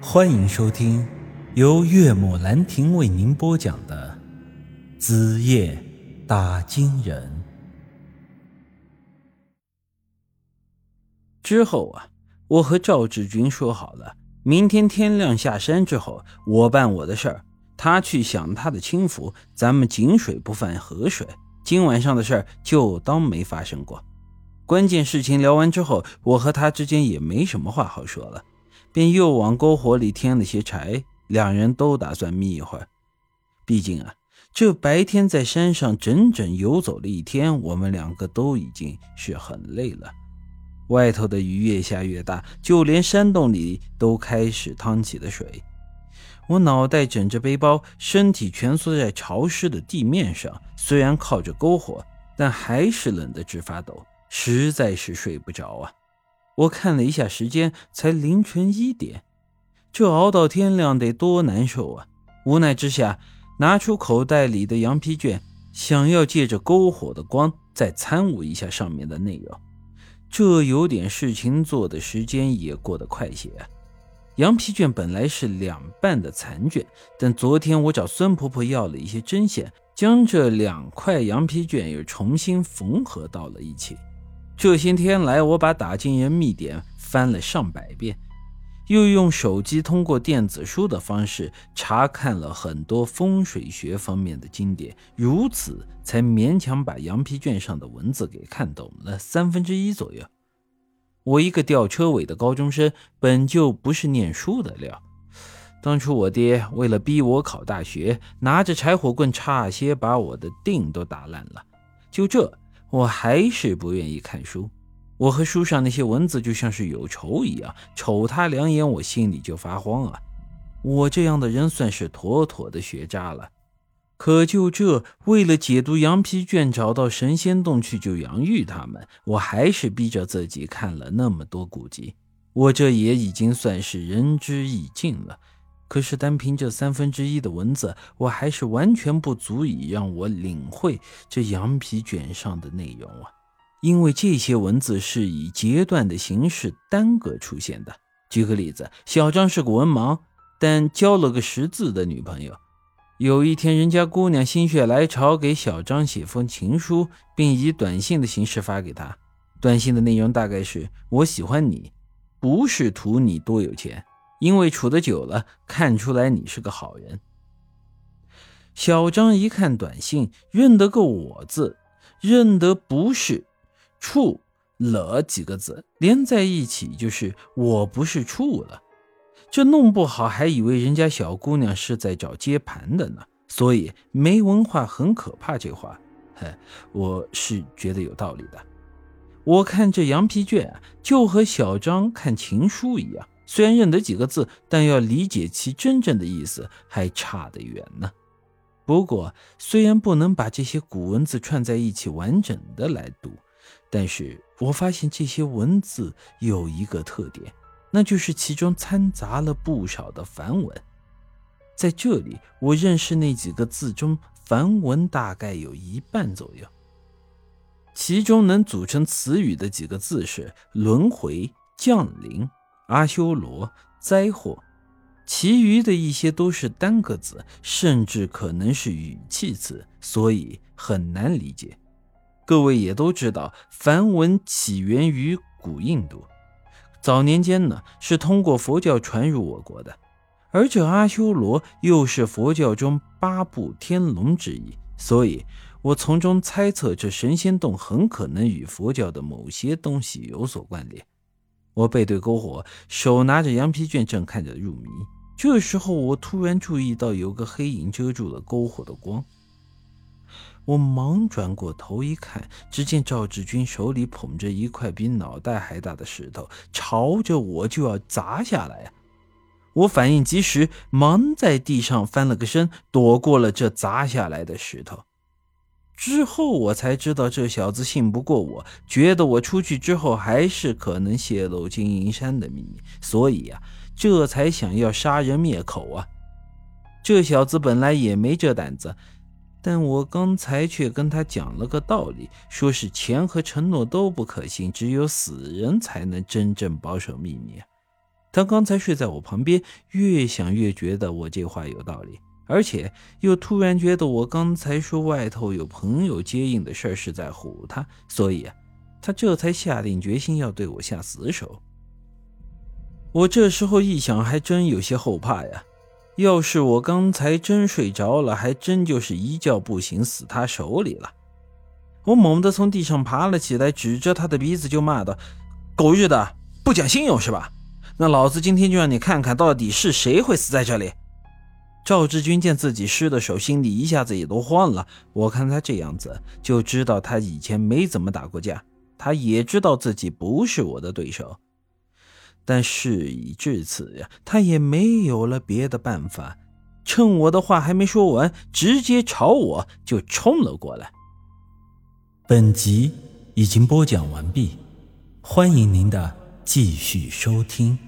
欢迎收听由岳母兰亭为您播讲的《子夜打金人》。之后啊，我和赵志军说好了，明天天亮下山之后，我办我的事儿，他去享他的清福，咱们井水不犯河水。今晚上的事儿就当没发生过。关键事情聊完之后，我和他之间也没什么话好说了，便又往篝火里添了些柴。两人都打算眯一会儿，毕竟啊，这白天在山上整整游走了一天，我们两个都已经是很累了。外头的雨越下越大，就连山洞里都开始淌起了水。我脑袋枕着背包，身体蜷缩在潮湿的地面上，虽然靠着篝火，但还是冷得直发抖。实在是睡不着啊！我看了一下时间，才凌晨一点，这熬到天亮得多难受啊！无奈之下，拿出口袋里的羊皮卷，想要借着篝火的光再参悟一下上面的内容。这有点事情做的时间也过得快些！羊皮卷本来是两半的残卷，但昨天我找孙婆婆要了一些针线，将这两块羊皮卷又重新缝合到了一起。这些天来，我把打金人秘典翻了上百遍，又用手机通过电子书的方式查看了很多风水学方面的经典，如此才勉强把羊皮卷上的文字给看懂了三分之一左右。我一个吊车尾的高中生，本就不是念书的料。当初我爹为了逼我考大学，拿着柴火棍差些把我的腚都打烂了。就这。我还是不愿意看书，我和书上那些文字就像是有仇一样，瞅他两眼，我心里就发慌啊！我这样的人算是妥妥的学渣了。可就这，为了解读羊皮卷，找到神仙洞去救杨玉他们，我还是逼着自己看了那么多古籍，我这也已经算是仁至义尽了。可是单凭这三分之一的文字，我还是完全不足以让我领会这羊皮卷上的内容啊！因为这些文字是以截断的形式单个出现的。举个例子，小张是个文盲，但交了个识字的女朋友。有一天，人家姑娘心血来潮给小张写封情书，并以短信的形式发给他。短信的内容大概是：“我喜欢你，不是图你多有钱。”因为处的久了，看出来你是个好人。小张一看短信，认得个“我”字，认得不是“处了”几个字，连在一起就是“我不是处了”。这弄不好还以为人家小姑娘是在找接盘的呢。所以没文化很可怕，这话，嘿，我是觉得有道理的。我看这羊皮卷啊，就和小张看情书一样。虽然认得几个字，但要理解其真正的意思还差得远呢。不过，虽然不能把这些古文字串在一起完整的来读，但是我发现这些文字有一个特点，那就是其中掺杂了不少的梵文。在这里，我认识那几个字中，梵文大概有一半左右。其中能组成词语的几个字是“轮回”“降临”。阿修罗灾祸，其余的一些都是单个字，甚至可能是语气词，所以很难理解。各位也都知道，梵文起源于古印度，早年间呢是通过佛教传入我国的，而这阿修罗又是佛教中八部天龙之一，所以我从中猜测，这神仙洞很可能与佛教的某些东西有所关联。我背对篝火，手拿着羊皮卷，正看着入迷。这时候，我突然注意到有个黑影遮住了篝火的光。我忙转过头一看，只见赵志军手里捧着一块比脑袋还大的石头，朝着我就要砸下来。我反应及时，忙在地上翻了个身，躲过了这砸下来的石头。之后我才知道，这小子信不过我，觉得我出去之后还是可能泄露金银山的秘密，所以呀，这才想要杀人灭口啊。这小子本来也没这胆子，但我刚才却跟他讲了个道理，说是钱和承诺都不可信，只有死人才能真正保守秘密。他刚才睡在我旁边，越想越觉得我这话有道理，而且又突然觉得我刚才说外头有朋友接应的事是在唬他，所以啊，他这才下定决心要对我下死手。我这时候一想，还真有些后怕呀。要是我刚才真睡着了，还真就是一觉不醒，死他手里了。我猛地从地上爬了起来，指着他的鼻子就骂道：“狗日的，不讲信用是吧？那老子今天就让你看看到底是谁会死在这里！”赵志军见自己湿的手，心里一下子也都慌了。我看他这样子，就知道他以前没怎么打过架，他也知道自己不是我的对手。但事已至此呀，他也没有了别的办法。趁我的话还没说完，直接朝我就冲了过来。本集已经播讲完毕，欢迎您的继续收听。